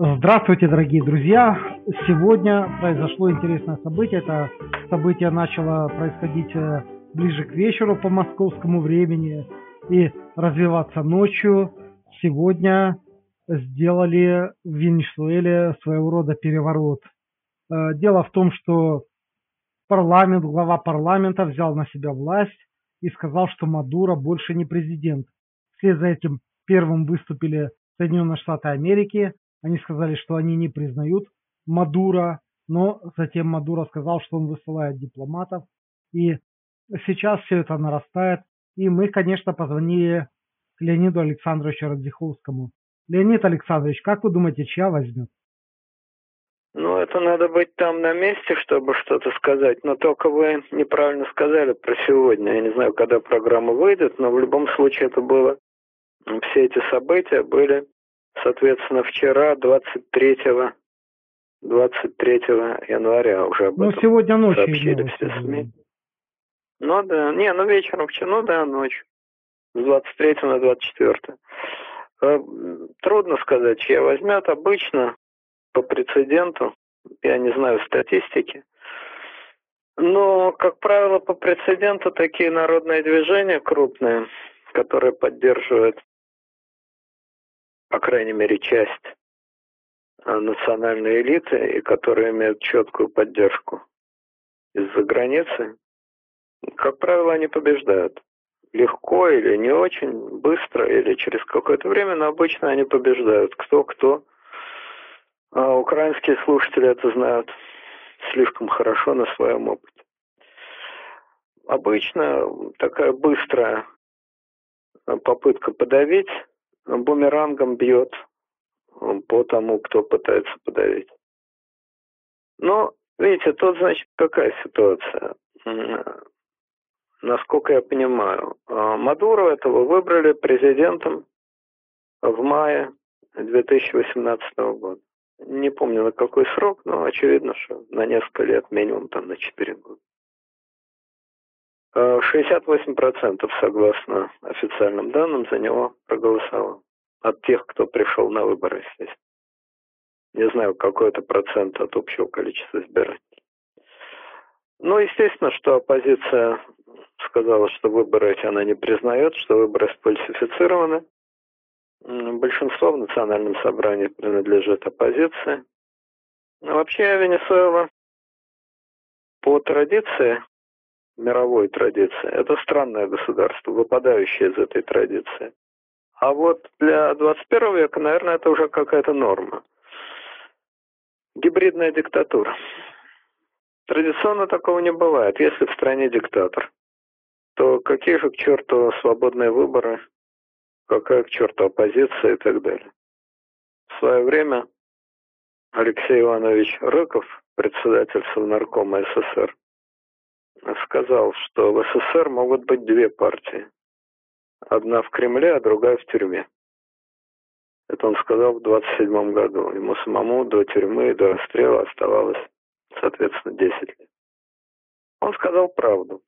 Здравствуйте, дорогие друзья! Сегодня произошло интересное событие. Это событие начало происходить э, ближе к вечеру по московскому времени и развиваться ночью. Сегодня сделали в Венесуэле своего рода переворот. Э, дело в том, что парламент, глава парламента взял на себя власть и сказал, что Мадуро больше не президент. Вслед за этим первым выступили Соединенные Штаты Америки, они сказали, что они не признают Мадура, но затем Мадуро сказал, что он высылает дипломатов. И сейчас все это нарастает. И мы, конечно, позвонили к Леониду Александровичу Радзиховскому. Леонид Александрович, как вы думаете, чья возьмет? Ну, это надо быть там на месте, чтобы что-то сказать. Но только вы неправильно сказали про сегодня. Я не знаю, когда программа выйдет, но в любом случае это было... Все эти события были Соответственно, вчера, 23 23 января уже об ну, этом сегодня ночью сообщили все СМИ. Ну да, не, ну вечером вчера, ну да, ночью. С 23 на 24. Э, трудно сказать, чья возьмет. Обычно по прецеденту, я не знаю статистики, но, как правило, по прецеденту такие народные движения крупные, которые поддерживают по крайней мере, часть э, национальной элиты, и которые имеют четкую поддержку из-за границы, как правило, они побеждают. Легко или не очень, быстро или через какое-то время, но обычно они побеждают. Кто-кто. А украинские слушатели это знают слишком хорошо на своем опыте. Обычно такая быстрая попытка подавить бумерангом бьет по тому, кто пытается подавить. Но, видите, тут, значит, какая ситуация? Насколько я понимаю, а, Мадуру этого выбрали президентом в мае 2018 года. Не помню на какой срок, но очевидно, что на несколько лет, минимум там на 4 года. 68% согласно официальным данным за него проголосовало. От тех, кто пришел на выборы, естественно. Не знаю, какой это процент от общего количества избирателей. Ну, естественно, что оппозиция сказала, что выборы эти она не признает, что выборы сфальсифицированы. Большинство в национальном собрании принадлежит оппозиции. Но вообще Венесуэла по традиции мировой традиции. Это странное государство, выпадающее из этой традиции. А вот для 21 века, наверное, это уже какая-то норма. Гибридная диктатура. Традиционно такого не бывает. Если в стране диктатор, то какие же к черту свободные выборы, какая к черту оппозиция и так далее. В свое время Алексей Иванович Рыков, председатель Совнаркома СССР, сказал, что в СССР могут быть две партии. Одна в Кремле, а другая в тюрьме. Это он сказал в 27 году. Ему самому до тюрьмы и до расстрела оставалось, соответственно, 10 лет. Он сказал правду.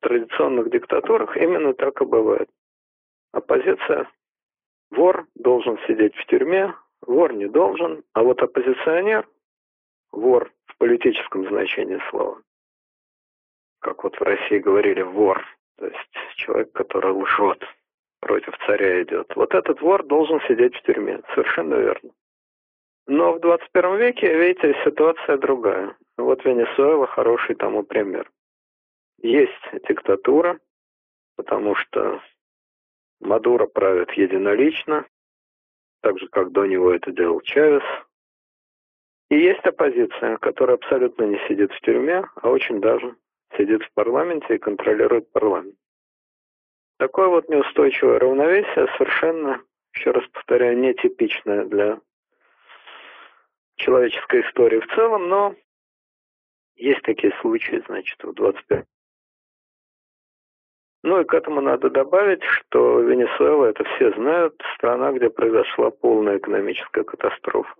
В традиционных диктатурах именно так и бывает. Оппозиция, вор должен сидеть в тюрьме, вор не должен, а вот оппозиционер, вор в политическом значении слова, как вот в России говорили, вор, то есть человек, который лжет, против царя идет. Вот этот вор должен сидеть в тюрьме. Совершенно верно. Но в 21 веке, видите, ситуация другая. Вот Венесуэла хороший тому пример. Есть диктатура, потому что Мадуро правит единолично, так же, как до него это делал Чавес. И есть оппозиция, которая абсолютно не сидит в тюрьме, а очень даже сидит в парламенте и контролирует парламент. Такое вот неустойчивое равновесие совершенно, еще раз повторяю, нетипичное для человеческой истории в целом, но есть такие случаи, значит, в 25 ну и к этому надо добавить, что Венесуэла, это все знают, страна, где произошла полная экономическая катастрофа.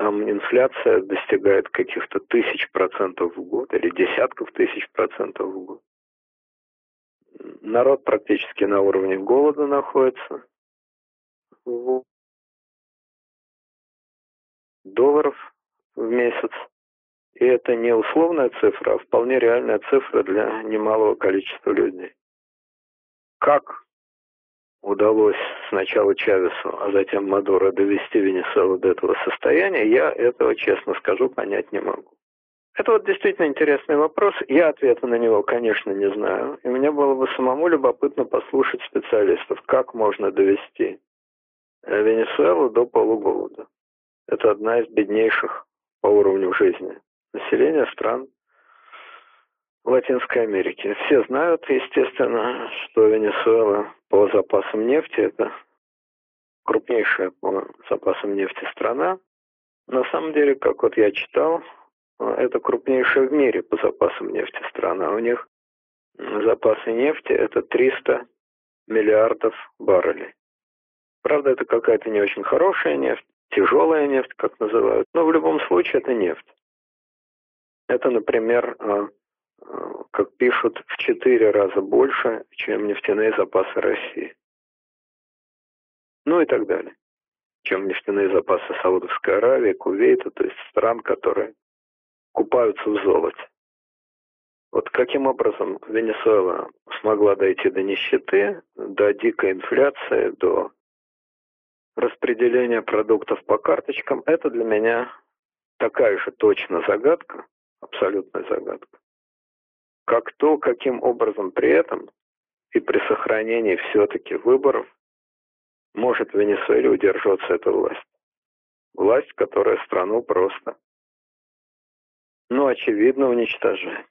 Там инфляция достигает каких-то тысяч процентов в год или десятков тысяч процентов в год. Народ практически на уровне голода находится. долларов в месяц. И это не условная цифра, а вполне реальная цифра для немалого количества людей. Как удалось сначала Чавесу, а затем Мадуро довести Венесуэлу до этого состояния, я этого, честно скажу, понять не могу. Это вот действительно интересный вопрос. Я ответа на него, конечно, не знаю. И мне было бы самому любопытно послушать специалистов, как можно довести э, Венесуэлу до полуголода. Это одна из беднейших по уровню жизни населения стран Латинской Америки. Все знают, естественно, что Венесуэла по запасам нефти это крупнейшая по запасам нефти страна. На самом деле, как вот я читал, это крупнейшая в мире по запасам нефти страна. У них запасы нефти это 300 миллиардов баррелей. Правда, это какая-то не очень хорошая нефть, тяжелая нефть, как называют, но в любом случае это нефть. Это, например, а, как пишут, в четыре раза больше, чем нефтяные запасы России. Ну и так далее. Чем нефтяные запасы Саудовской Аравии, Кувейта, то есть стран, которые купаются в золоте. Вот каким образом Венесуэла смогла дойти до нищеты, до дикой инфляции, до распределения продуктов по карточкам, это для меня такая же точно загадка, абсолютная загадка, как то, каким образом при этом и при сохранении все-таки выборов может Венесуэле удерживаться эта власть. Власть, которая страну просто ну, очевидно, уничтожает.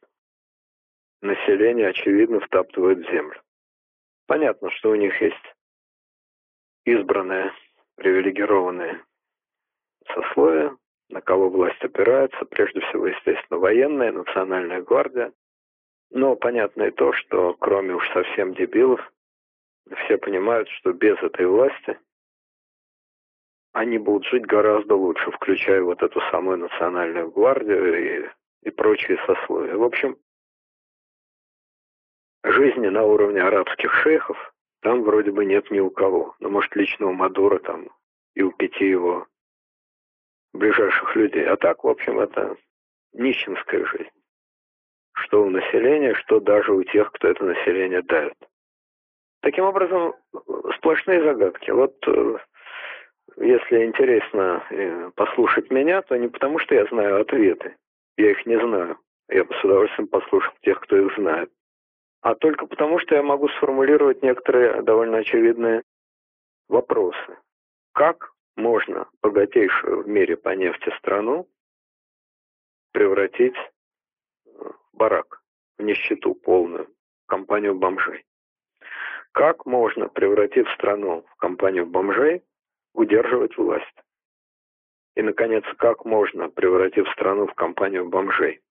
Население, очевидно, втаптывает в землю. Понятно, что у них есть избранные, привилегированные сословия, на кого власть опирается, прежде всего, естественно, военная, национальная гвардия. Но понятно и то, что кроме уж совсем дебилов, все понимают, что без этой власти они будут жить гораздо лучше, включая вот эту самую национальную гвардию и, и прочие сословия. В общем, жизни на уровне арабских шейхов там вроде бы нет ни у кого. Ну, может, лично у Мадура там и у пяти его ближайших людей. А так, в общем, это нищенская жизнь. Что у населения, что даже у тех, кто это население давит. Таким образом, сплошные загадки. Вот э, если интересно э, послушать меня, то не потому, что я знаю ответы. Я их не знаю. Я бы с удовольствием послушал тех, кто их знает. А только потому, что я могу сформулировать некоторые довольно очевидные вопросы. Как можно богатейшую в мире по нефти страну превратить барак, в нищету полную, в компанию бомжей? Как можно, превратив страну в компанию бомжей, удерживать власть. И, наконец, как можно, превратив страну в компанию бомжей,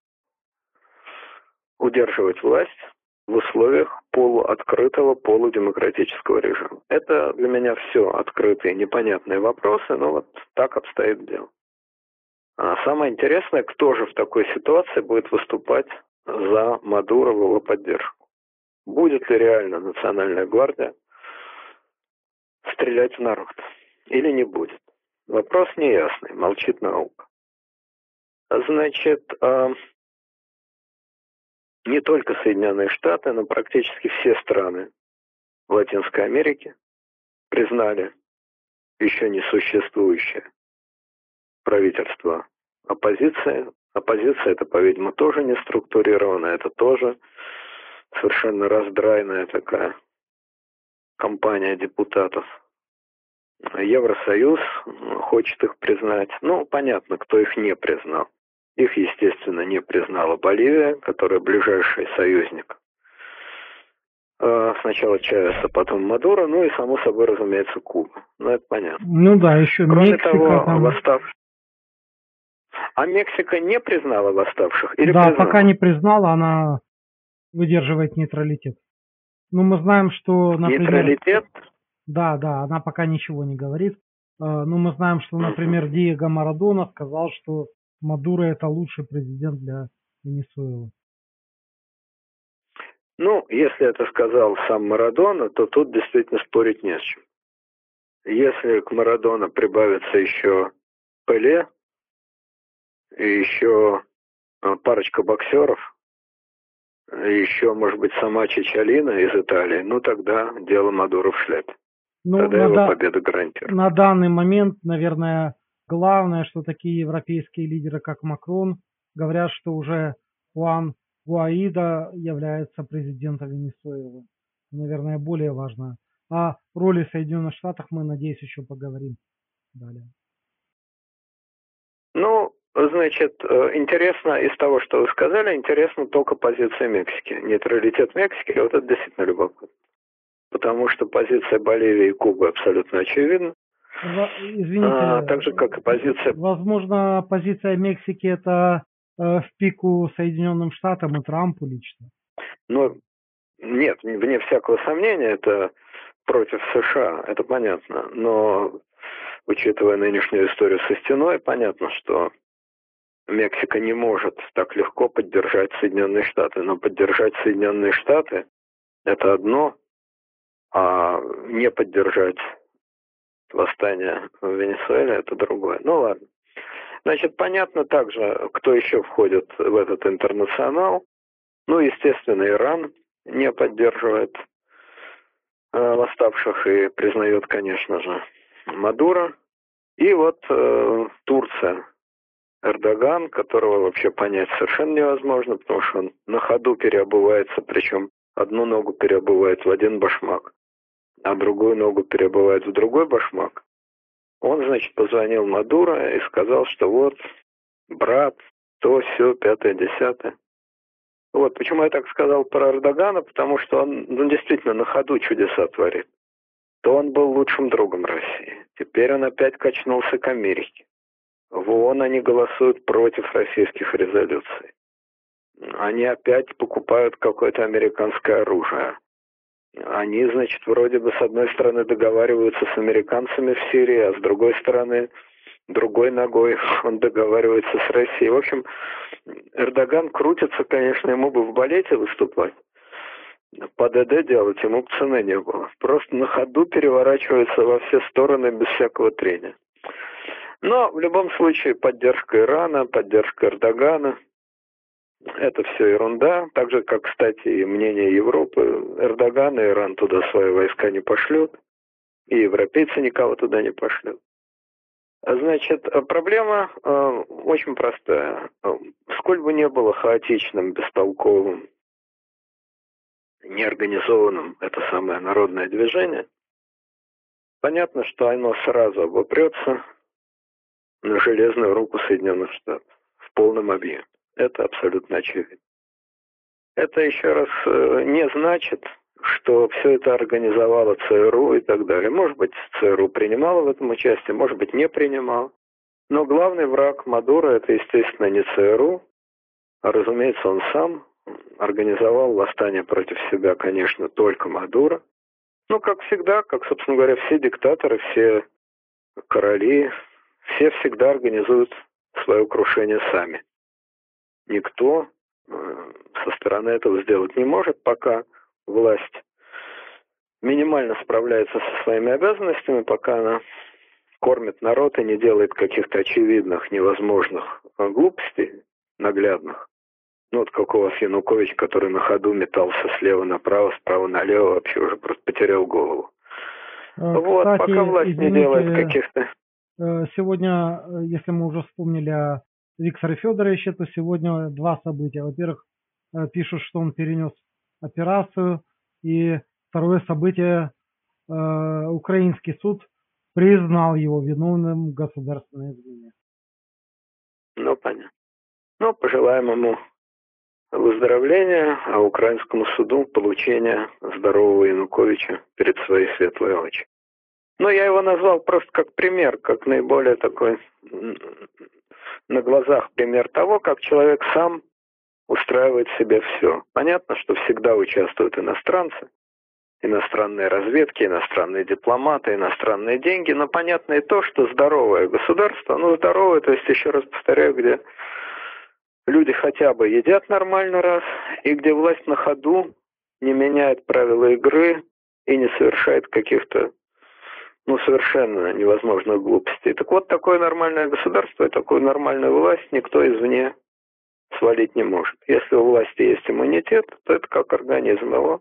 удерживать власть в условиях полуоткрытого, полудемократического режима. Это для меня все открытые, непонятные вопросы, но вот так обстоит дело. А самое интересное, кто же в такой ситуации будет выступать за Мадуро в его поддержку. Будет ли реально Национальная гвардия стрелять в народ? или не будет? Вопрос неясный, молчит наука. Значит, э, не только Соединенные Штаты, но практически все страны Латинской Америки признали еще не существующее правительство оппозиции. Оппозиция это, по-видимому, тоже не структурированная, это тоже совершенно раздрайная такая компания депутатов Евросоюз хочет их признать. Ну, понятно, кто их не признал. Их, естественно, не признала Боливия, которая ближайший союзник. А, сначала Чавес, а потом Мадуро, ну и, само собой, разумеется, Куба. Ну, это понятно. Ну да, еще Кроме Мексика того, там... восстав... А Мексика не признала восставших? Или да, признала? пока не признала, она выдерживает нейтралитет. Ну, мы знаем, что, например... Нейтралитет? Да, да, она пока ничего не говорит. Э, Но мы знаем, что, например, Диего Марадона сказал, что Мадуро это лучший президент для Венесуэлы. Ну, если это сказал сам Марадона, то тут действительно спорить не с чем. Если к Марадона прибавится еще Пеле, и еще э, парочка боксеров, еще, может быть, сама Чичалина из Италии, ну тогда дело Мадуро в шляпе. Ну, тогда его да... победа гарантирована. На данный момент, наверное, главное, что такие европейские лидеры, как Макрон, говорят, что уже Хуан Гуаида является президентом Венесуэлы. Наверное, более важно. О роли Соединенных Штатов мы, надеюсь, еще поговорим далее. Ну, значит, э, интересно из того, что вы сказали, интересно только позиция Мексики. Нейтралитет Мексики, вот это действительно любопытно. Потому что позиция Боливии и Кубы абсолютно очевидна. Извините, а, так же, как и позиция... Возможно, позиция Мексики это э, в пику Соединенным Штатам и Трампу лично. Ну, нет, вне всякого сомнения, это против США, это понятно. Но, учитывая нынешнюю историю со стеной, понятно, что Мексика не может так легко поддержать Соединенные Штаты. Но поддержать Соединенные Штаты – это одно, а не поддержать восстание в Венесуэле – это другое. Ну ладно. Значит, понятно также, кто еще входит в этот интернационал. Ну, естественно, Иран не поддерживает э, восставших и признает, конечно же, Мадуро. И вот э, Турция, Эрдоган, которого вообще понять совершенно невозможно, потому что он на ходу переобувается, причем одну ногу переобувает в один башмак, а другую ногу переобувает в другой башмак. Он, значит, позвонил Мадуро и сказал, что вот, брат, то, все, пятое, десятое. Вот почему я так сказал про Эрдогана, потому что он ну, действительно на ходу чудеса творит. То он был лучшим другом России. Теперь он опять качнулся к Америке. В ООН они голосуют против российских резолюций. Они опять покупают какое-то американское оружие. Они, значит, вроде бы с одной стороны договариваются с американцами в Сирии, а с другой стороны другой ногой он договаривается с Россией. В общем, Эрдоган крутится, конечно, ему бы в балете выступать. По ДД делать ему цены не было. Просто на ходу переворачивается во все стороны без всякого трения. Но в любом случае поддержка Ирана, поддержка Эрдогана, это все ерунда. Так же, как, кстати, и мнение Европы. Эрдоган и Иран туда свои войска не пошлют. И европейцы никого туда не пошлют. Значит, проблема э, очень простая. Сколь бы не было хаотичным, бестолковым, неорганизованным это самое народное движение, понятно, что оно сразу обопрется на железную руку Соединенных Штатов в полном объеме. Это абсолютно очевидно. Это еще раз э, не значит, что все это организовала ЦРУ и так далее. Может быть, ЦРУ принимала в этом участие, может быть, не принимала. Но главный враг Мадура это, естественно, не ЦРУ, а, разумеется, он сам организовал восстание против себя, конечно, только Мадура. Ну, как всегда, как, собственно говоря, все диктаторы, все короли, все всегда организуют свое крушение сами. Никто э, со стороны этого сделать не может, пока власть минимально справляется со своими обязанностями, пока она кормит народ и не делает каких-то очевидных, невозможных э, глупостей наглядных. Ну вот как у вас Янукович, который на ходу метался слева направо, справа налево, вообще уже просто потерял голову. Кстати, вот, пока власть извините, не делает каких-то... Э, сегодня, э, если мы уже вспомнили о Викторе Федоровиче, то сегодня два события. Во-первых, пишут, что он перенес операцию, и второе событие, украинский суд признал его виновным в государственной измене. Ну, понятно. Ну, пожелаем ему выздоровления, а украинскому суду получения здорового Януковича перед своей светлой очи. Но я его назвал просто как пример, как наиболее такой на глазах пример того, как человек сам устраивает себе все. Понятно, что всегда участвуют иностранцы, иностранные разведки, иностранные дипломаты, иностранные деньги, но понятно и то, что здоровое государство, ну здоровое, то есть еще раз повторяю, где люди хотя бы едят нормально раз, и где власть на ходу не меняет правила игры и не совершает каких-то ну, совершенно невозможных глупостей. Так вот, такое нормальное государство и такую нормальную власть никто извне свалить не может. Если у власти есть иммунитет, то это как организм его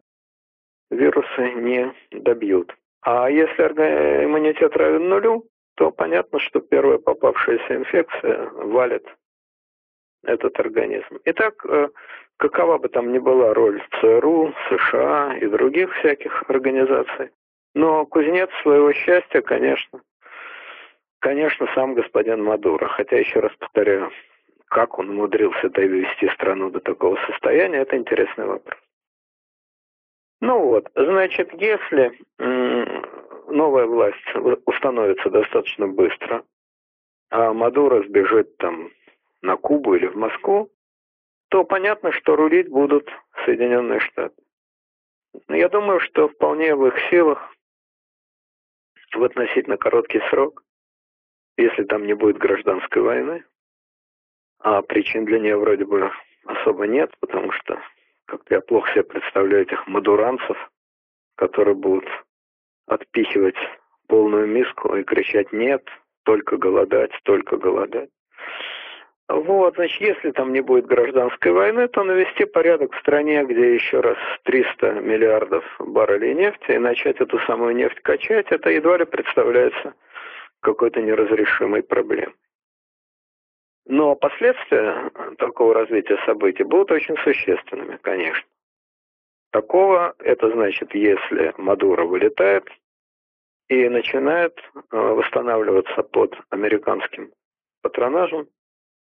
вирусы не добьют. А если иммунитет равен нулю, то понятно, что первая попавшаяся инфекция валит этот организм. Итак, э, какова бы там ни была роль ЦРУ, США и других всяких организаций, но кузнец своего счастья, конечно, конечно, сам господин Мадуро. Хотя, еще раз повторяю, как он умудрился довести страну до такого состояния, это интересный вопрос. Ну вот, значит, если новая власть установится достаточно быстро, а Мадуро сбежит там на Кубу или в Москву, то понятно, что рулить будут Соединенные Штаты. Я думаю, что вполне в их силах в относительно короткий срок, если там не будет гражданской войны, а причин для нее вроде бы особо нет, потому что как-то я плохо себе представляю этих мадуранцев, которые будут отпихивать полную миску и кричать «нет», только голодать, только голодать. Вот, значит, если там не будет гражданской войны, то навести порядок в стране, где еще раз 300 миллиардов баррелей нефти, и начать эту самую нефть качать, это едва ли представляется какой-то неразрешимой проблемой. Но последствия такого развития событий будут очень существенными, конечно. Такого, это значит, если Мадуро вылетает и начинает э, восстанавливаться под американским патронажем,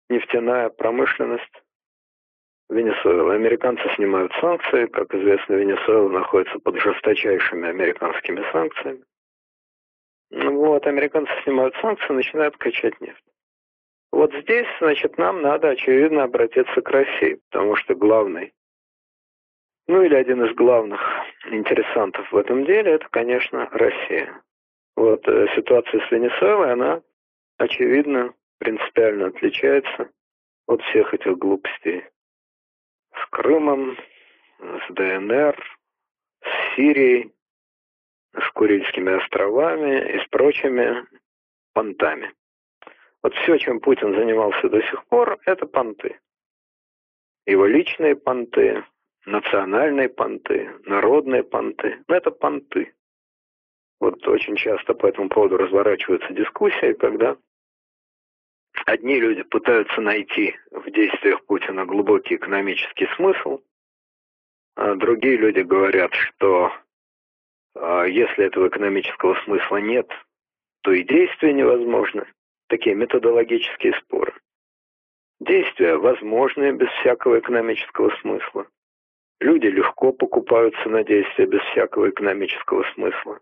нефтяная промышленность Венесуэлы. Американцы снимают санкции. Как известно, Венесуэла находится под жесточайшими американскими санкциями. Вот, американцы снимают санкции, начинают качать нефть. Вот здесь, значит, нам надо, очевидно, обратиться к России, потому что главный, ну или один из главных интересантов в этом деле, это, конечно, Россия. Вот э, ситуация с Венесуэлой, она, очевидно, принципиально отличается от всех этих глупостей. С Крымом, с ДНР, с Сирией, с Курильскими островами и с прочими понтами. Вот все, чем Путин занимался до сих пор, это понты. Его личные понты, национальные понты, народные понты. Но это понты. Вот очень часто по этому поводу разворачиваются дискуссии, когда Одни люди пытаются найти в действиях Путина глубокий экономический смысл, а другие люди говорят, что а, если этого экономического смысла нет, то и действия невозможны. Такие методологические споры. Действия возможны без всякого экономического смысла. Люди легко покупаются на действия без всякого экономического смысла.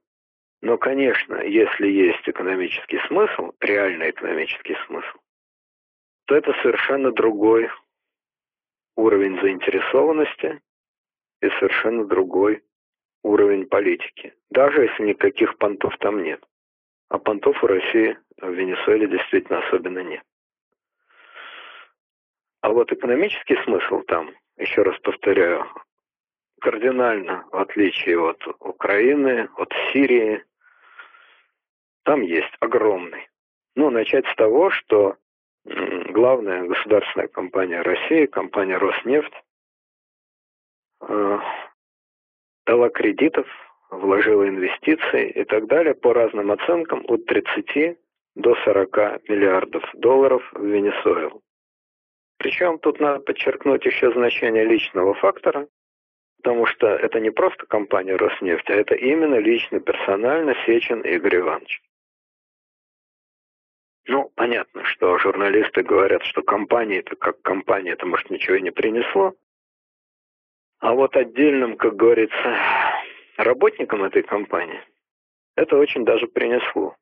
Но, конечно, если есть экономический смысл, реальный экономический смысл, то это совершенно другой уровень заинтересованности и совершенно другой уровень политики. Даже если никаких понтов там нет. А понтов у России в Венесуэле действительно особенно нет. А вот экономический смысл там, еще раз повторяю, кардинально в отличие от Украины, от Сирии, там есть огромный. Ну, начать с того, что главная государственная компания России, компания Роснефть, э, дала кредитов, вложила инвестиции и так далее по разным оценкам от 30 до 40 миллиардов долларов в Венесуэлу. Причем тут надо подчеркнуть еще значение личного фактора, потому что это не просто компания Роснефть, а это именно лично, персонально Сечин Игорь Иванович. Ну, понятно, что журналисты говорят, что компания это как компания, это может ничего и не принесло. А вот отдельным, как говорится, работникам этой компании это очень даже принесло.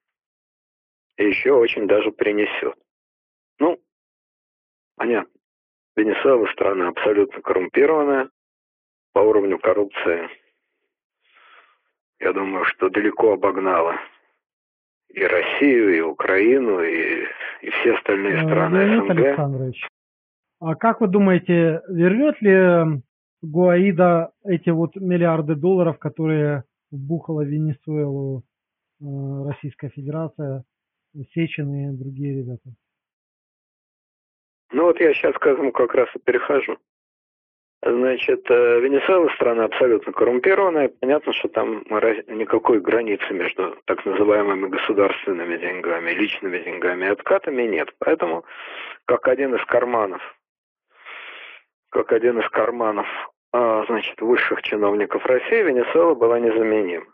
И еще очень даже принесет. Ну, понятно. Венесуэла страна абсолютно коррумпированная по уровню коррупции. Я думаю, что далеко обогнала и Россию, и Украину, и, и все остальные э, страны Леонид СНГ. Александрович, а как вы думаете, вернет ли Гуаида эти вот миллиарды долларов, которые вбухала Венесуэлу Российская Федерация, Сечин и другие ребята? Ну вот я сейчас к этому как раз и перехожу. Значит, э, Венесуэла страна абсолютно коррумпированная. Понятно, что там никакой границы между так называемыми государственными деньгами, личными деньгами и откатами нет. Поэтому, как один из карманов, как один из карманов, а, значит, высших чиновников России, Венесуэла была незаменима.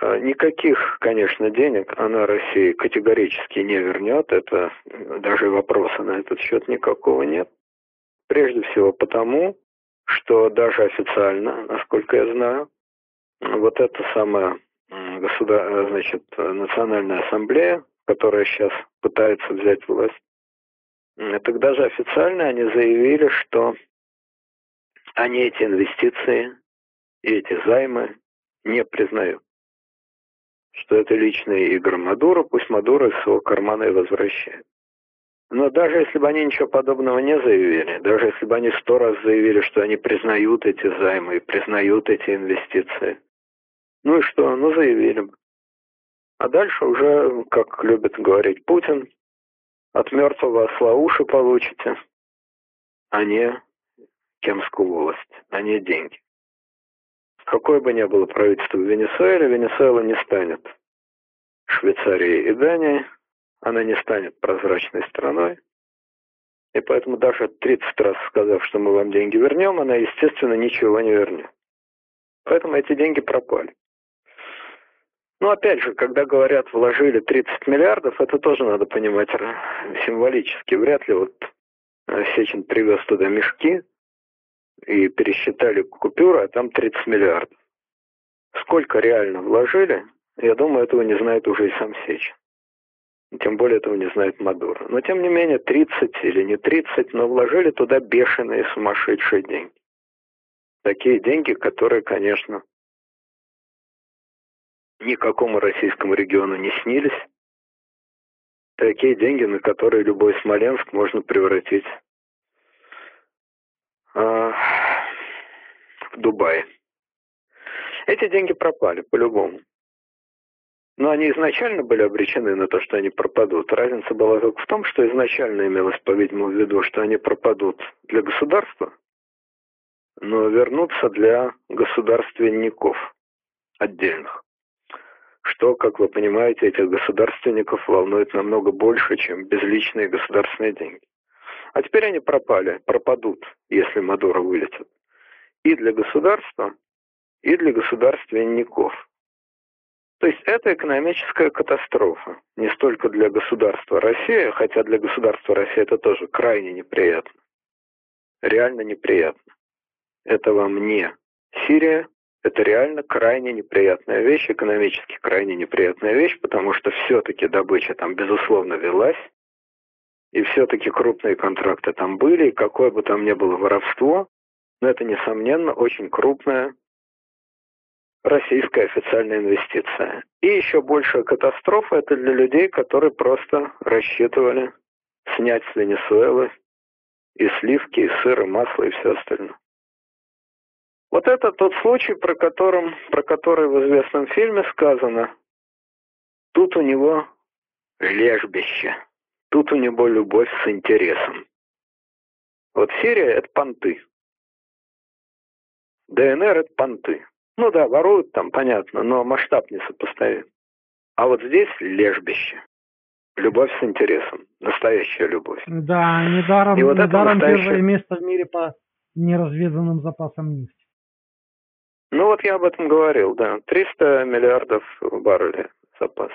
А, никаких, конечно, денег она России категорически не вернет. Это даже вопроса на этот счет никакого нет. Прежде всего потому, что даже официально, насколько я знаю, вот эта самая государ... значит, Национальная ассамблея, которая сейчас пытается взять власть, тогда же официально они заявили, что они эти инвестиции и эти займы не признают. Что это личные игры Мадуро, пусть Мадуро из своего кармана и возвращает. Но даже если бы они ничего подобного не заявили, даже если бы они сто раз заявили, что они признают эти займы признают эти инвестиции, ну и что, ну заявили бы. А дальше уже, как любит говорить Путин, от мертвого осла уши получите, а не кемскую волость, а не деньги. Какое бы ни было правительство в Венесуэле, Венесуэла не станет Швейцарией и Данией, она не станет прозрачной страной. И поэтому даже 30 раз сказав, что мы вам деньги вернем, она, естественно, ничего не вернет. Поэтому эти деньги пропали. Но опять же, когда говорят, вложили 30 миллиардов, это тоже надо понимать символически. Вряд ли вот э, Сечин привез туда мешки и пересчитали купюры, а там 30 миллиардов. Сколько реально вложили, я думаю, этого не знает уже и сам Сечин. Тем более этого не знает Мадуро. Но тем не менее 30 или не 30, но вложили туда бешеные сумасшедшие деньги. Такие деньги, которые, конечно, никакому российскому региону не снились. Такие деньги, на которые любой Смоленск можно превратить а, в Дубай. Эти деньги пропали по-любому. Но они изначально были обречены на то, что они пропадут. Разница была только в том, что изначально имелось, по-видимому, в виду, что они пропадут для государства, но вернутся для государственников отдельных. Что, как вы понимаете, этих государственников волнует намного больше, чем безличные государственные деньги. А теперь они пропали, пропадут, если Мадуро вылетит. И для государства, и для государственников. То есть это экономическая катастрофа. Не столько для государства России, хотя для государства России это тоже крайне неприятно. Реально неприятно. Это вам не Сирия, это реально крайне неприятная вещь, экономически крайне неприятная вещь, потому что все-таки добыча там безусловно велась, и все-таки крупные контракты там были, и какое бы там ни было воровство, но это, несомненно, очень крупное российская официальная инвестиция. И еще большая катастрофа это для людей, которые просто рассчитывали снять с Венесуэлы и сливки, и сыр, и масло, и все остальное. Вот это тот случай, про, которым, про который в известном фильме сказано. Тут у него лежбище, тут у него любовь с интересом. Вот Сирия — это понты. ДНР — это понты. Ну да, воруют там, понятно, но масштаб не сопоставим. А вот здесь лежбище. Любовь с интересом. Настоящая любовь. Да, недаром, И вот недаром настоящее... первое место в мире по неразведанным запасам нефти. Ну вот я об этом говорил, да. 300 миллиардов баррелей запас.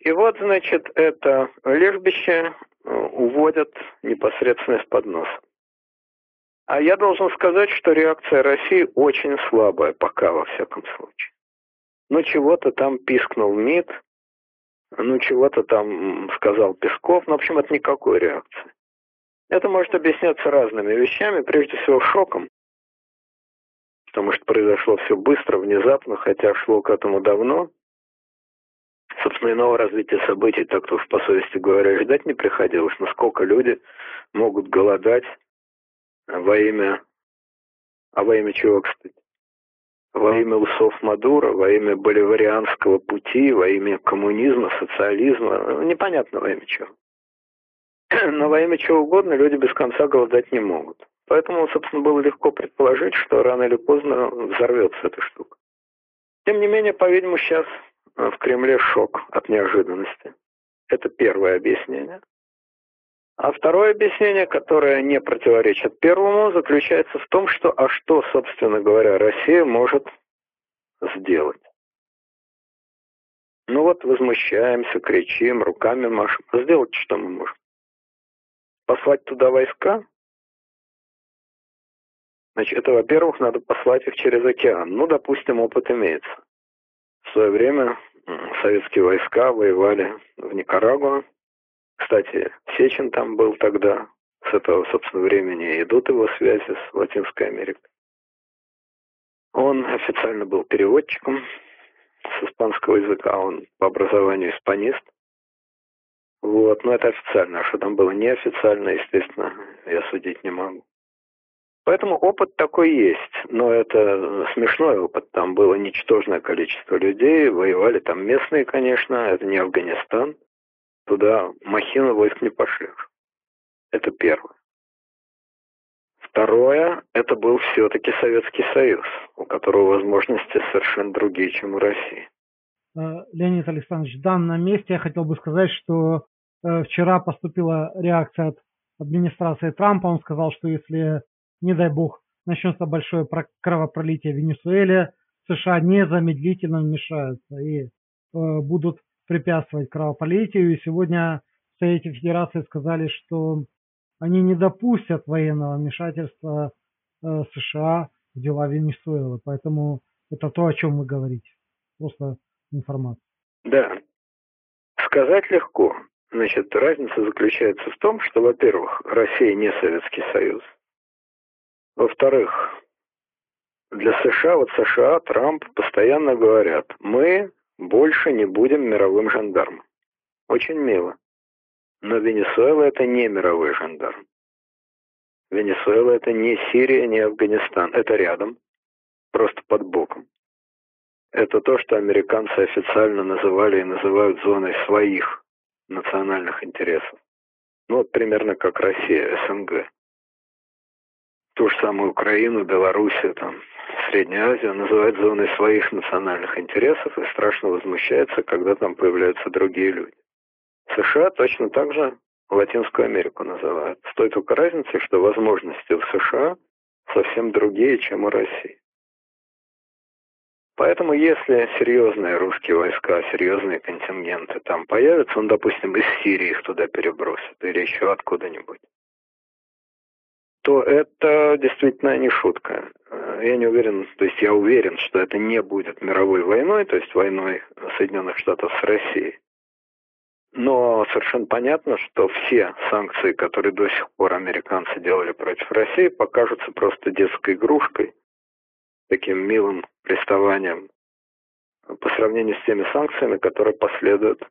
И вот, значит, это лежбище э, уводят непосредственно из-под носа. А я должен сказать, что реакция России очень слабая, пока во всяком случае. Ну, чего-то там пискнул МИД, ну, чего-то там сказал Песков, ну, в общем, это никакой реакции. Это может объясняться разными вещами, прежде всего шоком, потому что произошло все быстро, внезапно, хотя шло к этому давно. Собственно, иного развития событий, так-то уж по совести говоря, ждать не приходилось. Насколько люди могут голодать во имя... А во имя чего, кстати? во имя усов Мадура, во имя боливарианского пути, во имя коммунизма, социализма, ну, непонятно во имя чего. Но во имя чего угодно люди без конца голодать не могут. Поэтому, собственно, было легко предположить, что рано или поздно взорвется эта штука. Тем не менее, по-видимому, сейчас в Кремле шок от неожиданности. Это первое объяснение. А второе объяснение, которое не противоречит первому, заключается в том, что а что, собственно говоря, Россия может сделать? Ну вот возмущаемся, кричим, руками машем. А сделать что мы можем? Послать туда войска? Значит, это, во-первых, надо послать их через океан. Ну, допустим, опыт имеется. В свое время советские войска воевали в Никарагуа. Кстати, Сечин там был тогда. С этого, собственно, времени идут его связи с Латинской Америкой. Он официально был переводчиком с испанского языка. Он по образованию испанист. Вот, но это официально. А что там было неофициально, естественно, я судить не могу. Поэтому опыт такой есть, но это смешной опыт. Там было ничтожное количество людей, воевали там местные, конечно, это не Афганистан. Туда махина войск не пошлешь. Это первое. Второе, это был все-таки Советский Союз, у которого возможности совершенно другие, чем у России. Э, Леонид Александрович, в данном месте я хотел бы сказать, что э, вчера поступила реакция от администрации Трампа. Он сказал, что если не дай бог, начнется большое кровопролитие в Венесуэле, США незамедлительно вмешаются и э, будут препятствовать кровопролитию. И сегодня в Совете Федерации сказали, что они не допустят военного вмешательства э, США в дела Венесуэлы. Поэтому это то, о чем вы говорите. Просто информация. Да. Сказать легко. Значит, разница заключается в том, что, во-первых, Россия не Советский Союз. Во-вторых, для США, вот США, Трамп постоянно говорят, мы больше не будем мировым жандармом. Очень мило. Но Венесуэла это не мировой жандарм. Венесуэла это не Сирия, не Афганистан. Это рядом, просто под боком. Это то, что американцы официально называли и называют зоной своих национальных интересов. Ну вот примерно как Россия, СНГ ту же самую Украину, Белоруссию, там, Среднюю Азию называют зоной своих национальных интересов и страшно возмущается, когда там появляются другие люди. США точно так же Латинскую Америку называют. С той только разницей, что возможности в США совсем другие, чем у России. Поэтому если серьезные русские войска, серьезные контингенты там появятся, он, допустим, из Сирии их туда перебросит или еще откуда-нибудь, то это действительно не шутка. Э, я не уверен, то есть я уверен, что это не будет мировой войной, то есть войной Соединенных Штатов с Россией. Но совершенно понятно, что все санкции, которые до сих пор американцы делали против России, покажутся просто детской игрушкой, таким милым приставанием по сравнению с теми санкциями, которые последуют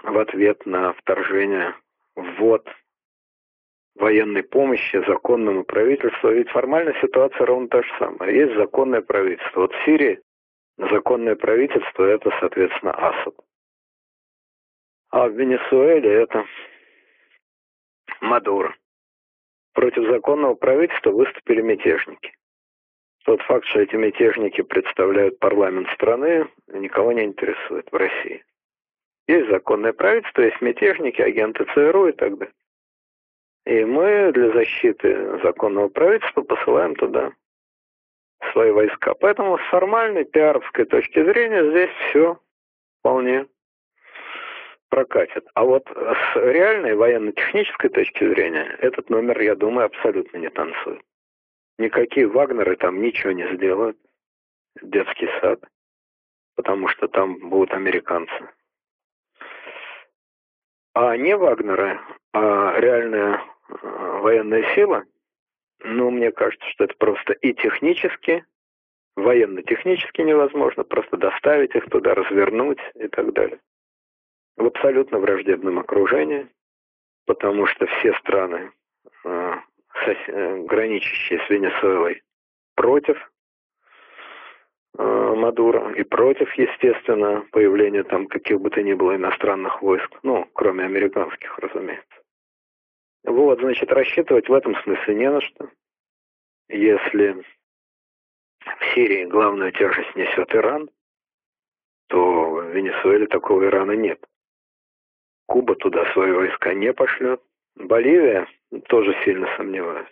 в ответ на вторжение, ввод военной помощи законному правительству. Ведь формально ситуация ровно та же самая. Есть законное правительство. Вот в Сирии законное правительство это, соответственно, Асад. А в Венесуэле это Мадуро. Против законного правительства выступили мятежники. Тот факт, что эти мятежники представляют парламент страны, никого не интересует в России. Есть законное правительство, есть мятежники, агенты ЦРУ и так далее. И мы для защиты законного правительства посылаем туда свои войска. Поэтому с формальной пиаровской точки зрения здесь все вполне прокатит. А вот с реальной военно-технической точки зрения этот номер, я думаю, абсолютно не танцует. Никакие Вагнеры там ничего не сделают. Детский сад. Потому что там будут американцы. А не Вагнеры, а реальная военная сила, ну, мне кажется, что это просто и технически, военно-технически невозможно, просто доставить их туда, развернуть и так далее. В абсолютно враждебном окружении, потому что все страны, э, э, граничащие с Венесуэлой, против. э, Мадуро и против, естественно, появления там каких бы то ни было иностранных войск, ну, кроме американских, разумеется. Вот, значит, рассчитывать в этом смысле не на что. Если в Сирии главную тяжесть несет Иран, то в Венесуэле такого Ирана нет. Куба туда свои войска не пошлет. Боливия тоже сильно сомневаюсь.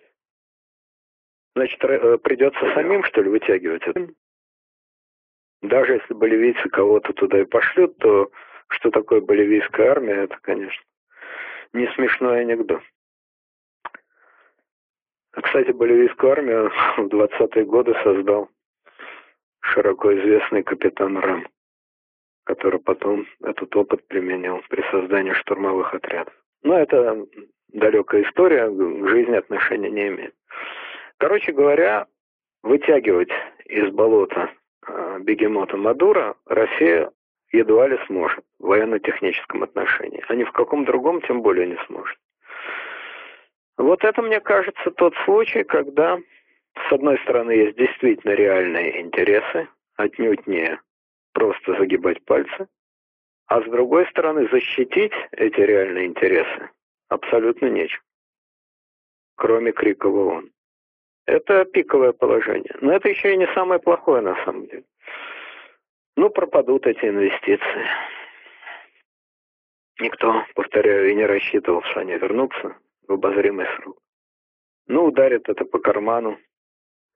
Значит, э, придется самим, что ли, вытягивать это? Даже если боливийцы кого-то туда и пошлют, то что такое боливийская армия, это, конечно, не смешной анекдот. Кстати, боливийскую армию в 20-е годы создал широко известный капитан Рам, который потом этот опыт применил при создании штурмовых отрядов. Но это далекая история, к жизни отношения не имеет. Короче говоря, вытягивать из болота э, бегемота Мадура Россия едва ли сможет в военно-техническом отношении, а ни в каком другом тем более не сможет. Вот это, мне кажется, тот случай, когда, с одной стороны, есть действительно реальные интересы, отнюдь не просто загибать пальцы, а с другой стороны, защитить эти реальные интересы абсолютно нечем, кроме крика в ООН. Это пиковое положение. Но это еще и не самое плохое на самом деле. Ну, пропадут эти инвестиции. Никто, повторяю, и не рассчитывал, что они вернутся в обозримый срок. Ну, ударит это по карману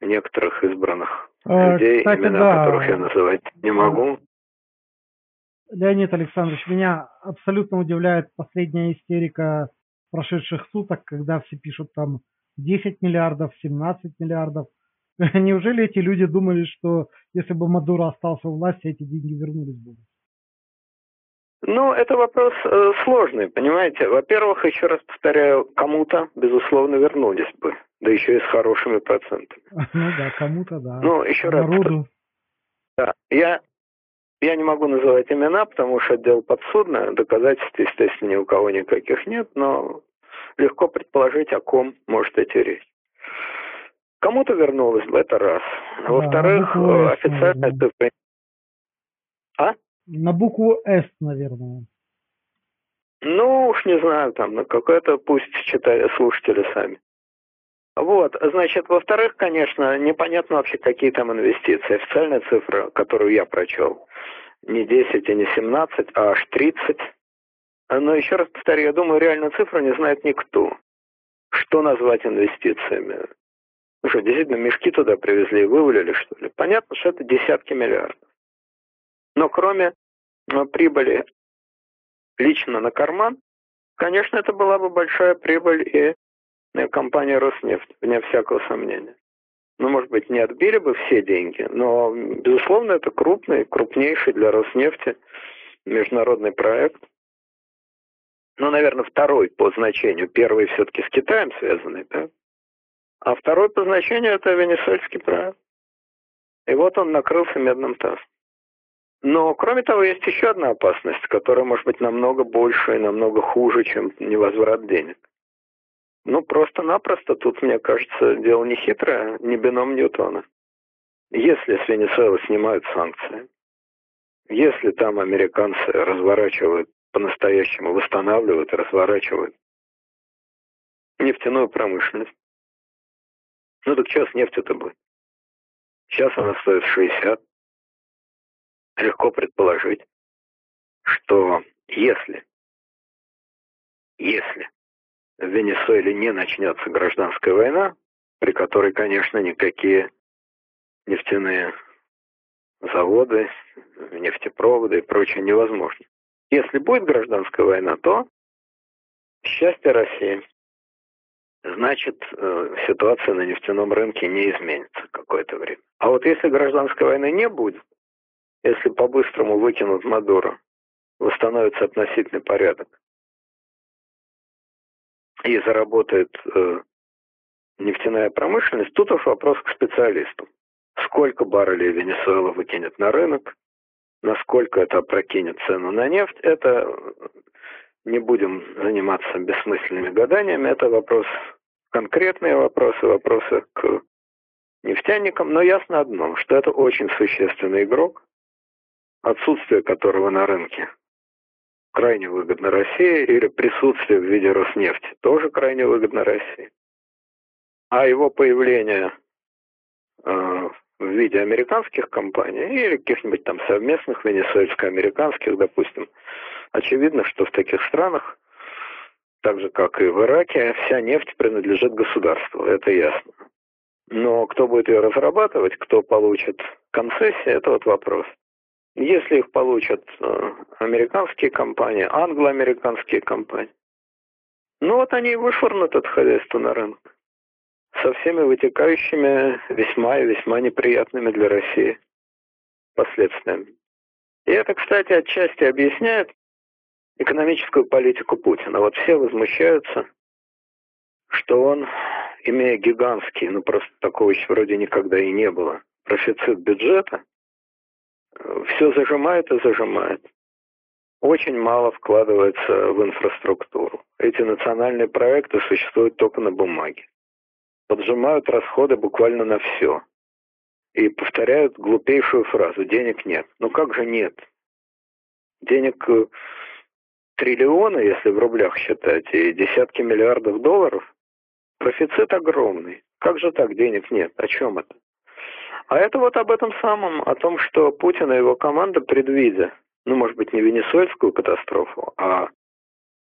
некоторых избранных а, людей, кстати, имена да. которых я называть не могу. Леонид Александрович, меня абсолютно удивляет последняя истерика прошедших суток, когда все пишут там 10 миллиардов, 17 миллиардов. Неужели эти люди думали, что если бы Мадуро остался у власти, эти деньги вернулись бы? Ну, это вопрос э, сложный, понимаете. Во-первых, еще раз повторяю, кому-то, безусловно, вернулись бы, да еще и с хорошими процентами. Ну да, кому-то, да. Ну, еще раз. Народу. Да, я, я не могу называть имена, потому что дело подсудное, доказательств, естественно, ни у кого никаких нет, но легко предположить, о ком может идти речь. Кому-то вернулось бы, это раз. Во-вторых, да, официальная цифра... А? На букву «С», наверное. Ну, уж не знаю, там, на какое-то пусть читали слушатели сами. Вот, значит, во-вторых, конечно, непонятно вообще, какие там инвестиции. Официальная цифра, которую я прочел, не 10 и не 17, а аж 30. Но еще раз повторю, я думаю, реальную цифру не знает никто. Что назвать инвестициями? Ну что, действительно, мешки туда привезли и вывалили, что ли? Понятно, что это десятки миллиардов. Но кроме э, прибыли лично на карман, конечно, это была бы большая прибыль и э, компания Роснефть, вне всякого сомнения. Ну, может быть, не отбили бы все деньги, но, безусловно, это крупный, крупнейший для Роснефти международный проект. Ну, наверное, второй по значению. Первый все-таки с Китаем связанный, да? А второй по значению это венесуэльский проект. И вот он накрылся медным тазом. Но, кроме того, есть еще одна опасность, которая может быть намного больше и намного хуже, чем невозврат денег. Ну, просто-напросто тут, мне кажется, дело не хитрое, не бином Ньютона. Если с Венесуэлы снимают санкции, если там американцы разворачивают по-настоящему, восстанавливают разворачивают нефтяную промышленность, ну так что с нефтью-то будет? Сейчас она стоит 60, легко предположить, что если, если в Венесуэле не начнется гражданская война, при которой, конечно, никакие нефтяные заводы, нефтепроводы и прочее невозможно. Если будет гражданская война, то счастье России. Значит, э, ситуация на нефтяном рынке не изменится какое-то время. А вот если гражданской войны не будет, если по-быстрому выкинут Мадуро, восстановится относительный порядок. И заработает э, нефтяная промышленность, тут уж вопрос к специалистам. Сколько баррелей Венесуэла выкинет на рынок, насколько это опрокинет цену на нефть, это не будем заниматься бессмысленными гаданиями, это вопрос, конкретные вопросы, вопросы к нефтяникам, но ясно одно, что это очень существенный игрок, отсутствие которого на рынке крайне выгодно России, или присутствие в виде Роснефти тоже крайне выгодно России. А его появление э, в виде американских компаний или каких-нибудь там совместных венесуэльско-американских, допустим, очевидно, что в таких странах, так же как и в Ираке, вся нефть принадлежит государству, это ясно. Но кто будет ее разрабатывать, кто получит концессии, это вот вопрос. Если их получат э, американские компании, англо-американские компании, ну вот они и вышвырнут это хозяйство на рынок со всеми вытекающими весьма и весьма неприятными для России последствиями. И это, кстати, отчасти объясняет экономическую политику Путина. Вот все возмущаются, что он, имея гигантский, ну просто такого еще вроде никогда и не было, профицит бюджета, все зажимает и зажимает. Очень мало вкладывается в инфраструктуру. Эти национальные проекты существуют только на бумаге поджимают расходы буквально на все. И повторяют глупейшую фразу «денег нет». Ну как же нет? Денег э, триллионы, если в рублях считать, и десятки миллиардов долларов. Профицит огромный. Как же так денег нет? О чем это? А это вот об этом самом, о том, что Путин и его команда, предвидя, ну, может быть, не венесуэльскую катастрофу, а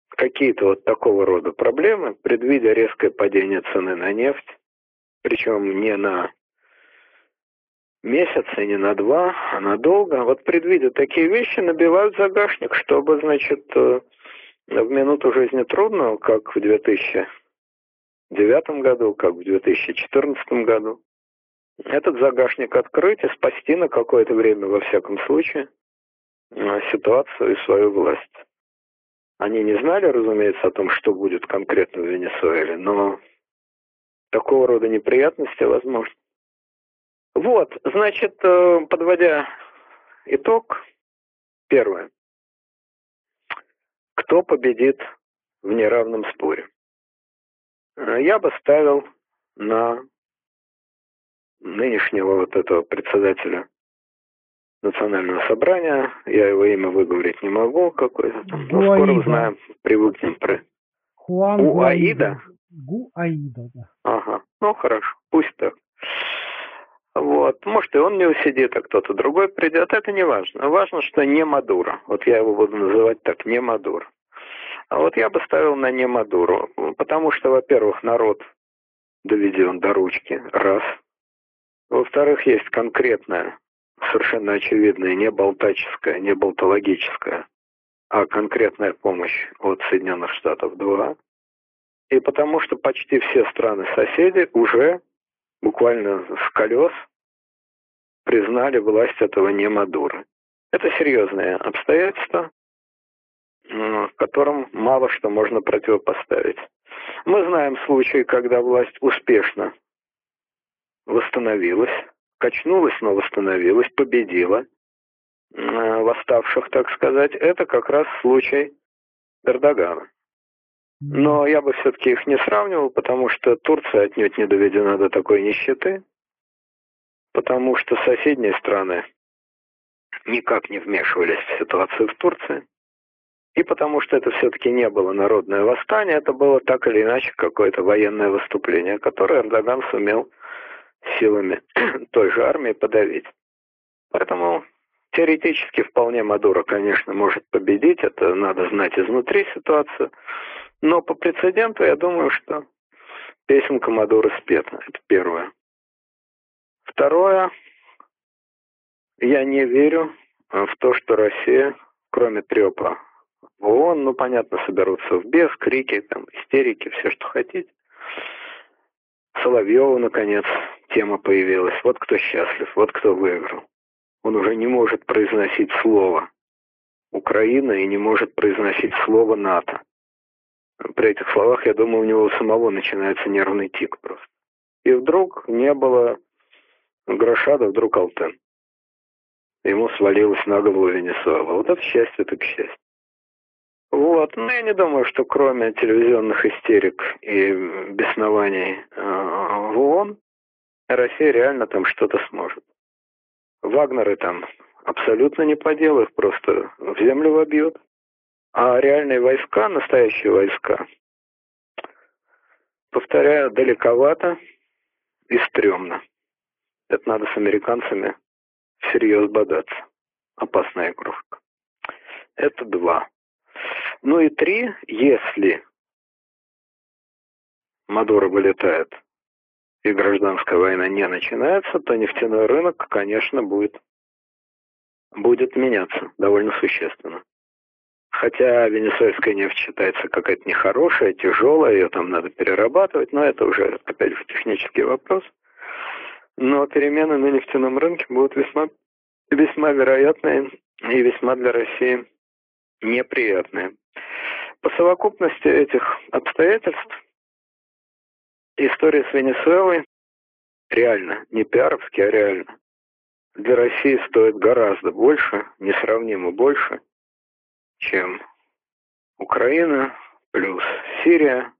какие-то вот такого рода проблемы, предвидя резкое падение цены на нефть, причем не на месяц и не на два, а надолго. Вот предвидя такие вещи, набивают загашник, чтобы, значит, э, в минуту жизни трудную, как в 2009 году, как в 2014 году, этот загашник открыть и спасти на какое-то время, во всяком случае, э, ситуацию и свою власть. Они не знали, разумеется, о том, что будет конкретно в Венесуэле, но такого рода неприятности возможны. Вот, значит, э, подводя итог, первое. Кто победит в неравном споре? Э, я бы ставил на нынешнего вот этого председателя национального собрания. Я его имя выговорить не могу. Какой-то там. Но скоро узнаем, привыкнем про... Хуан Гуаида? Гуаида, да. Ага, ну хорошо, пусть так. Вот, может и он не усидит, а кто-то другой придет, это не важно. Важно, что не Мадуро. Вот я его буду называть так, не Мадуро. А вот я бы ставил на не Мадуру, потому что, во-первых, народ доведен до ручки, раз. Во-вторых, есть конкретная совершенно очевидная, не болтаческая, не болтологическая, а конкретная помощь от Соединенных Штатов 2. И потому что почти все страны-соседи уже буквально с колес признали власть этого не Мадуры. Это серьезное обстоятельство, которым мало что можно противопоставить. Мы знаем случаи, когда власть успешно восстановилась, качнулась, но восстановилась, победила э, восставших, так сказать. Это как раз случай Эрдогана. Но я бы все-таки их не сравнивал, потому что Турция отнюдь не доведена до такой нищеты, потому что соседние страны никак не вмешивались в ситуацию в Турции, и потому что это все-таки не было народное восстание, это было так или иначе какое-то военное выступление, которое Эрдоган сумел силами той же армии подавить. Поэтому теоретически вполне Мадуро, конечно, может победить, это надо знать изнутри ситуацию, но по прецеденту я думаю, что песенка Мадуро спета, это первое. Второе, я не верю в то, что Россия, кроме трепа ООН, ну, понятно, соберутся в бес, крики, там, истерики, все, что хотите. Соловьеву, наконец, тема появилась. Вот кто счастлив, вот кто выиграл. Он уже не может произносить слово Украина и не может произносить слово НАТО. При этих словах, я думаю, у него самого начинается нервный тик просто. И вдруг не было гроша, да вдруг Алтен. Ему свалилось на голову Венесуэла. Вот это счастье, так счастье. Вот. Но я не думаю, что кроме телевизионных истерик и беснований э, в ООН, Россия реально там что-то сможет. Вагнеры там абсолютно не по делу, их просто в землю вобьют. А реальные войска, настоящие войска, повторяю, далековато и стрёмно. Это надо с американцами всерьез бодаться. Опасная игрушка. Это два. Ну и три, если Мадуро вылетает и гражданская война не начинается, то нефтяной рынок, конечно, будет, будет меняться довольно существенно. Хотя венесуэльская нефть считается какая-то нехорошая, тяжелая, ее там надо перерабатывать, но это уже, опять же, технический вопрос. Но перемены на нефтяном рынке будут весьма, весьма вероятные и весьма для России неприятные. По совокупности этих обстоятельств история с Венесуэлой реально, не пиаровски, а реально, для России стоит гораздо больше, несравнимо больше, чем Украина, плюс Сирия,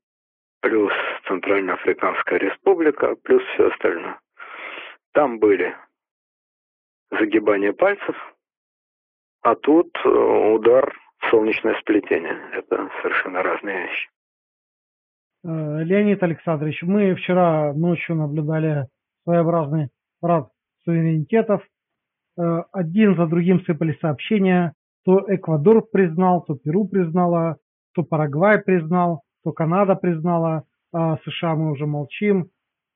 плюс Центральноафриканская республика, плюс все остальное. Там были загибания пальцев, а тут э, удар солнечное сплетение. Это совершенно разные вещи. Э, Леонид Александрович, мы вчера ночью наблюдали своеобразный парад суверенитетов. Э, один за другим сыпались сообщения то Эквадор признал, то Перу признала, то Парагвай признал, то Канада признала, а США мы уже молчим.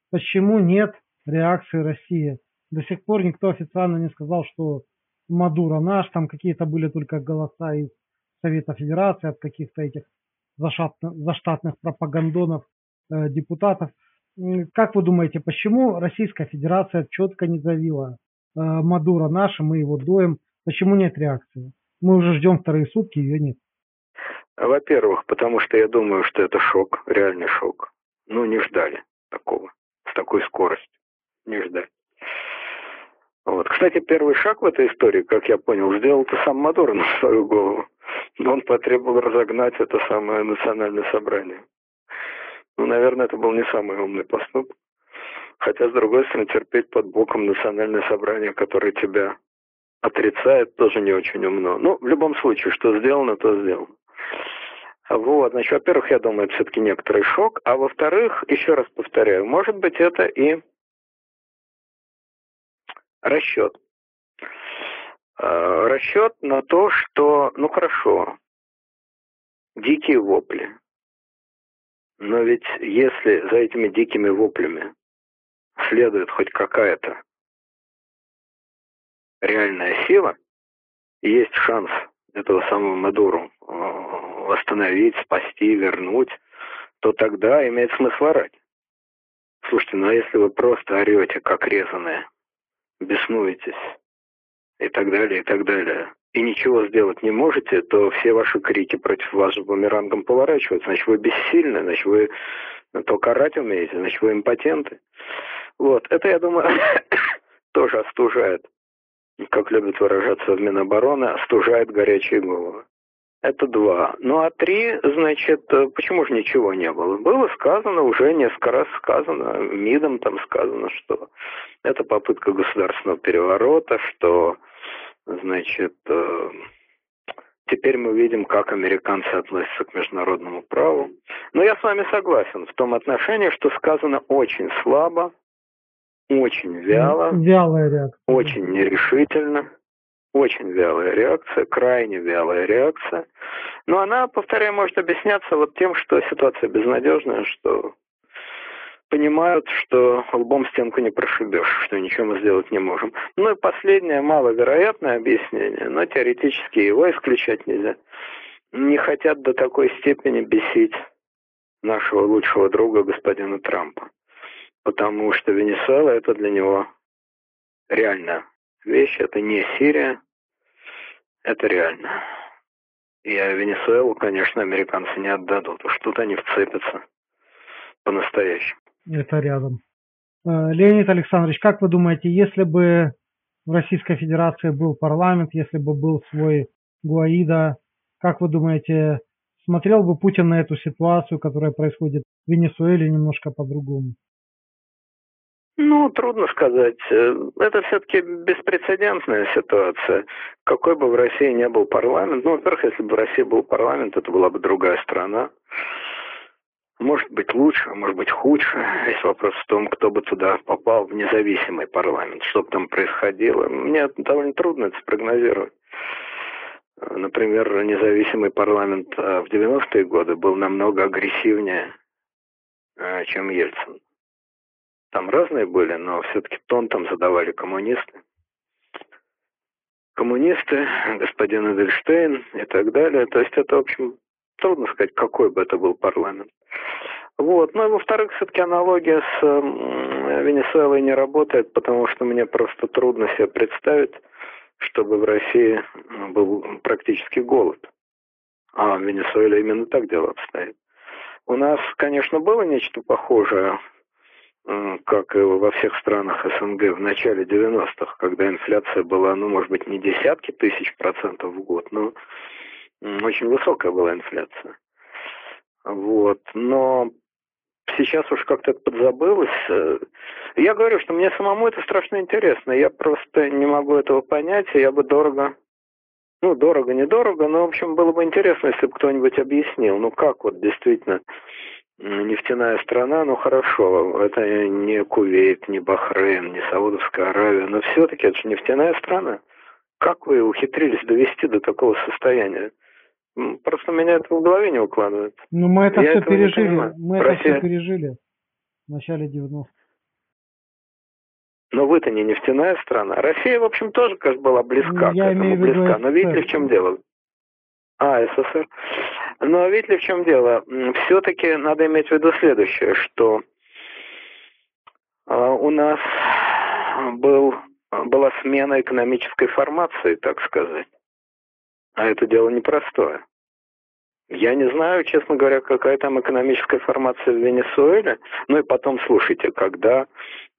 Почему нет реакции России? До сих пор никто официально не сказал, что Мадуро наш, там какие-то были только голоса из Совета Федерации, от каких-то этих заштатных пропагандонов, э, депутатов. Как вы думаете, почему Российская Федерация четко не заявила э, Мадуро наш, мы его доем, почему нет реакции? Мы уже ждем вторые сутки, ее нет. Во-первых, потому что я думаю, что это шок, реальный шок. Ну, не ждали такого, с такой скоростью. Не ждали. Вот. Кстати, первый шаг в этой истории, как я понял, сделал это сам Мадуро на свою голову. Он потребовал разогнать это самое национальное собрание. Ну, наверное, это был не самый умный поступок. Хотя, с другой стороны, терпеть под боком национальное собрание, которое тебя отрицает, тоже не очень умно. Ну, в любом случае, что сделано, то сделано. Вот, значит, во-первых, я думаю, это все-таки некоторый шок, а во-вторых, еще раз повторяю, может быть, это и расчет. Э, расчет на то, что, ну хорошо, дикие вопли. Но ведь если за этими дикими воплями следует хоть какая-то реальная сила, есть шанс этого самого Мадуру э, восстановить, спасти, вернуть, то тогда имеет смысл орать. Слушайте, ну а если вы просто орете, как резаные, беснуетесь и так далее, и так далее, и ничего сделать не можете, то все ваши крики против вас бумерангом поворачиваются. Значит, вы бессильны, значит, вы только орать умеете, значит, вы импотенты. Вот, это, я думаю, тоже остужает как любят выражаться в Минобороны, остужает горячие головы. Это два. Ну а три, значит, э, почему же ничего не было? Было сказано, уже несколько раз сказано, МИДом там сказано, что это попытка государственного переворота, что, значит, э, теперь мы видим, как американцы относятся к международному праву. Но я с вами согласен в том отношении, что сказано очень слабо, очень вяло. Вялая реакция. Очень нерешительно. Очень вялая реакция, крайне вялая реакция. Но она, повторяю, может объясняться вот тем, что ситуация безнадежная, что понимают, что лбом стенку не прошибешь, что ничего мы сделать не можем. Ну и последнее, маловероятное объяснение, но теоретически его исключать нельзя. Не хотят до такой степени бесить нашего лучшего друга господина Трампа потому что Венесуэла это для него реально вещь, это не Сирия, это реально. И Венесуэлу, конечно, американцы не отдадут, уж тут они вцепятся по-настоящему. Это рядом. Э, Леонид Александрович, как вы думаете, если бы в Российской Федерации был парламент, если бы был свой Гуаида, как вы думаете, смотрел бы Путин на эту ситуацию, которая происходит в Венесуэле немножко по-другому? Ну, трудно сказать. Э, это все-таки беспрецедентная ситуация. Какой бы в России не был парламент, ну, во-первых, если бы в России был парламент, это была бы другая страна. Может быть лучше, может быть худше. Весь вопрос в том, кто бы туда попал в независимый парламент, что бы там происходило. Мне довольно трудно это спрогнозировать. Например, независимый парламент э, в 90-е годы был намного агрессивнее, э, чем Ельцин. Там разные были, но все-таки тон там задавали коммунисты. Коммунисты, господин Эдельштейн и так далее. То есть это, в общем, трудно сказать, какой бы это был парламент. Вот. Ну и во-вторых, все-таки аналогия с Венесуэлой не работает, потому что мне просто трудно себе представить, чтобы в России был практически голод. А в Венесуэле именно так дело обстоит. У нас, конечно, было нечто похожее как и во всех странах СНГ в начале 90-х, когда инфляция была, ну, может быть, не десятки тысяч процентов в год, но очень высокая была инфляция. Вот. Но сейчас уж как-то подзабылось. Я говорю, что мне самому это страшно интересно. Я просто не могу этого понять, и я бы дорого... Ну, дорого-недорого, но, в общем, было бы интересно, если бы кто-нибудь объяснил, ну, как вот действительно нефтяная страна, ну хорошо, это не Кувейт, не Бахрейн, не Саудовская Аравия, но все-таки это же нефтяная страна. Как вы ухитрились довести до такого состояния? Просто меня это в голове не укладывает. Ну мы это Я все пережили, мы Россия... это все пережили в начале 90-х. Но вы-то не нефтяная страна. Россия, в общем, тоже, кажется, была близка ну, я к этому, близка. Но видите в чем дело? А, СССР. Но видите ли, в чем дело? Все-таки надо иметь в виду следующее, что а, у нас был, была смена экономической формации, так сказать. А это дело непростое. Я не знаю, честно говоря, какая там экономическая формация в Венесуэле. Ну и потом, слушайте, когда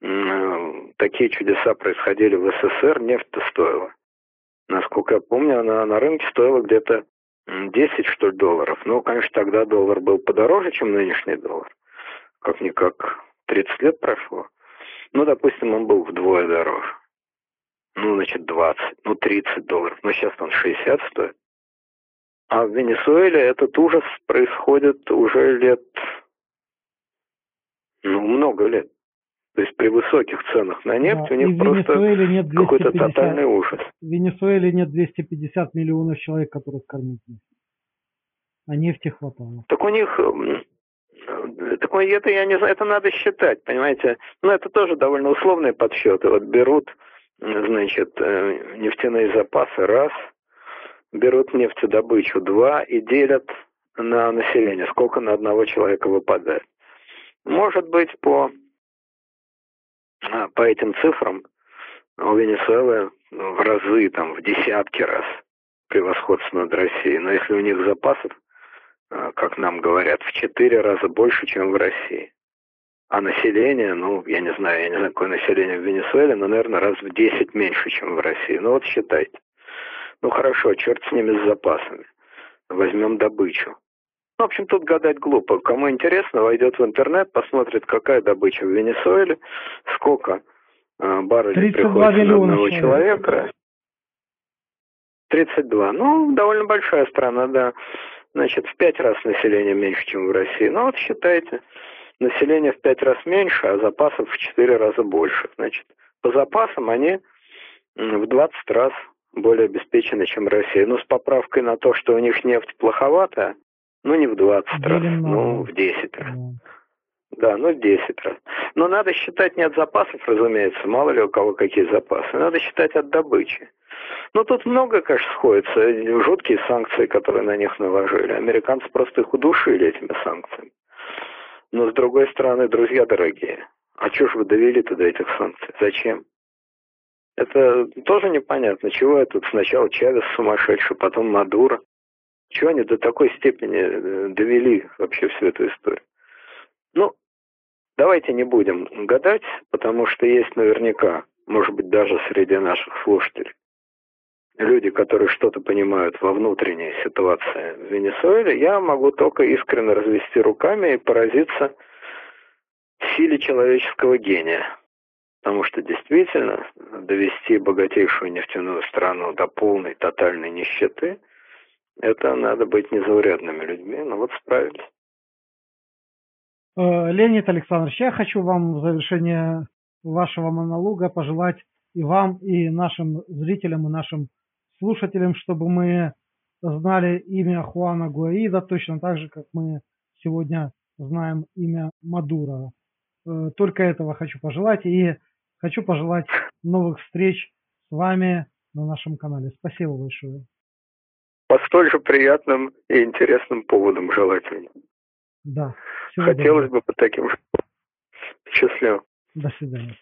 э, такие чудеса происходили в СССР, нефть-то стоила. Насколько я помню, она на рынке стоила где-то 10, что ли, долларов. Ну, конечно, тогда доллар был подороже, чем нынешний доллар. Как-никак 30 лет прошло. Ну, допустим, он был вдвое дороже. Ну, значит, 20, ну, 30 долларов. Но сейчас он 60 стоит. А в Венесуэле этот ужас происходит уже лет, ну, много лет. То есть при высоких ценах на нефть да, у них просто какой-то тотальный ужас. В Венесуэле нет 250 миллионов человек, которых кормить нефть. А нефти хватало. Так у них так это я не знаю, это надо считать, понимаете? Ну, это тоже довольно условные подсчеты. Вот берут, значит, э, нефтяные запасы раз, берут нефтедобычу два и делят на население, сколько на одного человека выпадает. Может быть, по по этим цифрам у Венесуэлы в разы, там, в десятки раз превосходство над Россией. Но если у них запасов, а, как нам говорят, в четыре раза больше, чем в России. А население, ну, я не знаю, я не знаю, какое население в Венесуэле, но, наверное, раз в десять меньше, чем в России. Ну, вот считайте. Ну, хорошо, черт с ними с запасами. Возьмем добычу. В общем, тут гадать глупо. Кому интересно, войдет в интернет, посмотрит, какая добыча в Венесуэле, сколько э, баррелей приходится на одного человека. 32. Ну, довольно большая страна, да. Значит, в пять раз население меньше, чем в России. Ну, вот считайте, население в пять раз меньше, а запасов в четыре раза больше. Значит, по запасам они в 20 раз более обеспечены, чем Россия. Ну, с поправкой на то, что у них нефть плоховатая, ну, не в 20 раз, ну, в 10 раз. Да, ну, в 10 раз. Но надо считать не от запасов, разумеется, мало ли у кого какие запасы. Надо считать от добычи. Ну, тут много, конечно, сходится. Жуткие санкции, которые на них наложили. Американцы просто их удушили этими санкциями. Но, с другой стороны, друзья дорогие, а что ж вы довели-то до этих санкций? Зачем? Это тоже непонятно. Чего это сначала Чавес сумасшедший, потом Мадуро. Чего они до такой степени э, довели вообще всю эту историю? Ну, давайте не будем гадать, потому что есть наверняка, может быть, даже среди наших слушателей, люди, которые что-то понимают во внутренней ситуации в Венесуэле, я могу только искренне развести руками и поразиться силе человеческого гения. Потому что действительно довести богатейшую нефтяную страну до полной тотальной нищеты, это надо быть незаурядными людьми, но вот справились. Э, Леонид Александрович, я хочу вам в завершение вашего монолога пожелать и вам, и нашим зрителям, и нашим слушателям, чтобы мы знали имя Хуана Гуаида точно так же, как мы сегодня знаем имя Мадура. Э, только этого хочу пожелать. И хочу пожелать новых встреч с вами на нашем канале. Спасибо большое. По столь же приятным и интересным поводам желательно. Да. Хотелось доброго. бы по таким же. Счастливо. До свидания.